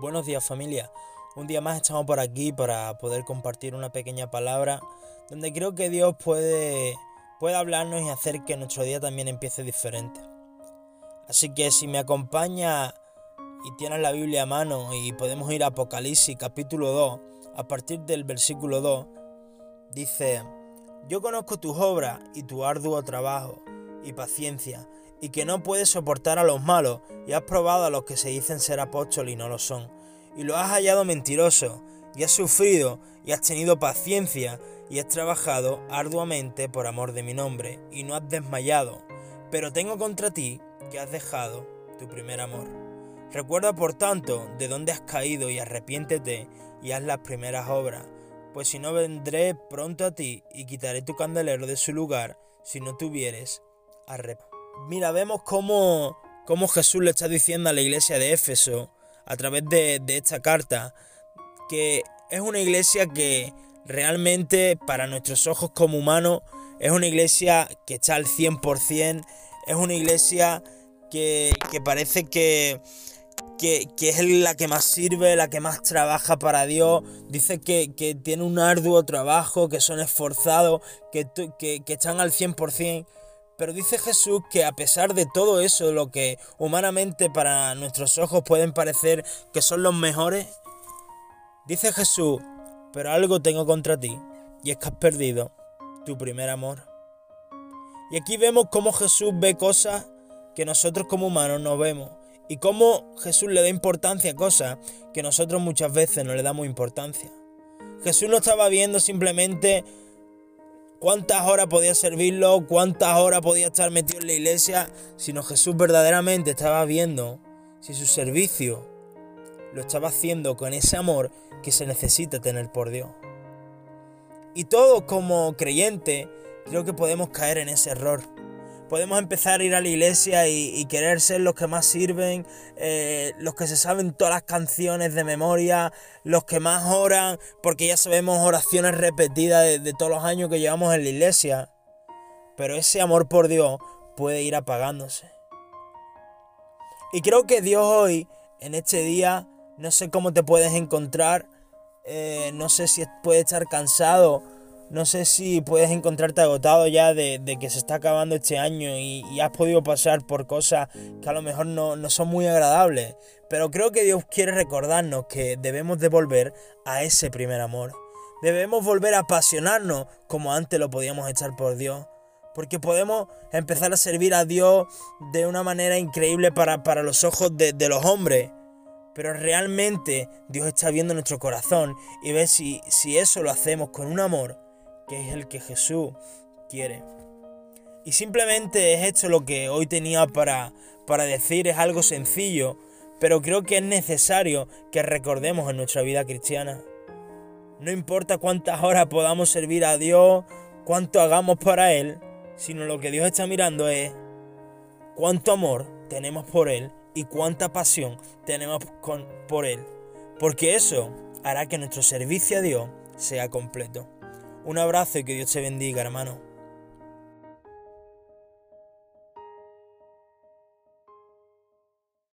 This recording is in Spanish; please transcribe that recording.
Buenos días familia. Un día más estamos por aquí para poder compartir una pequeña palabra donde creo que Dios puede, puede hablarnos y hacer que nuestro día también empiece diferente. Así que si me acompaña y tienes la Biblia a mano y podemos ir a Apocalipsis capítulo 2, a partir del versículo 2, dice, yo conozco tus obras y tu arduo trabajo y paciencia y que no puedes soportar a los malos, y has probado a los que se dicen ser apóstoles y no lo son, y lo has hallado mentiroso, y has sufrido, y has tenido paciencia, y has trabajado arduamente por amor de mi nombre, y no has desmayado. Pero tengo contra ti que has dejado tu primer amor. Recuerda por tanto de dónde has caído y arrepiéntete y haz las primeras obras, pues si no vendré pronto a ti y quitaré tu candelero de su lugar si no tuvieres arrepentido. Mira, vemos cómo, Jesús le está diciendo a la iglesia de Éfeso, a través de, de esta carta, que es una iglesia que realmente para nuestros ojos como humanos es una iglesia que está al 100%, es una iglesia que, que parece que, que, que, es la que más sirve, la que más trabaja para Dios. Dice que, que tiene un arduo trabajo, que son esforzados, que, que, que están al 100%. Pero dice Jesús que a pesar de todo eso, lo que humanamente para nuestros ojos pueden parecer que son los mejores, dice Jesús, pero algo tengo contra ti, y es que has perdido tu primer amor. Y aquí vemos cómo Jesús ve cosas que nosotros como humanos no vemos, y cómo Jesús le da importancia a cosas que nosotros muchas veces no le damos importancia. Jesús no estaba viendo simplemente cuántas horas podía servirlo, cuántas horas podía estar metido en la iglesia, sino Jesús verdaderamente estaba viendo si su servicio lo estaba haciendo con ese amor que se necesita tener por Dios. Y todos como creyentes creo que podemos caer en ese error podemos empezar a ir a la iglesia y, querer ser los que más sirven, eh, los que se saben todas las canciones de memoria, los que más oran, porque ya sabemos oraciones repetidas de, todos los años que llevamos en la iglesia. Pero ese amor por Dios puede ir apagándose. Y creo que Dios hoy, en este día, no sé cómo te puedes encontrar, eh, no sé si puedes estar cansado, no sé si puedes encontrarte agotado ya de, que se está acabando este año y, has podido pasar por cosas que a lo mejor no, no, son muy agradables. Pero creo que Dios quiere recordarnos que debemos de volver a ese primer amor. Debemos volver a apasionarnos como antes lo podíamos echar por Dios. Porque podemos empezar a servir a Dios de una manera increíble para, para los ojos de, de los hombres pero realmente Dios está viendo nuestro corazón y ve si, si eso lo hacemos con un amor que es el que Jesús quiere. Y simplemente es esto lo que hoy tenía para, para decir, es algo sencillo, pero creo que es necesario que recordemos en nuestra vida cristiana. No importa cuántas horas podamos servir a Dios, cuánto hagamos para Él, sino lo que Dios está mirando es cuánto amor tenemos por Él y cuánta pasión tenemos con, por Él. Porque eso hará que nuestro servicio a Dios sea completo. Un abrazo y que Dios te bendiga, hermano.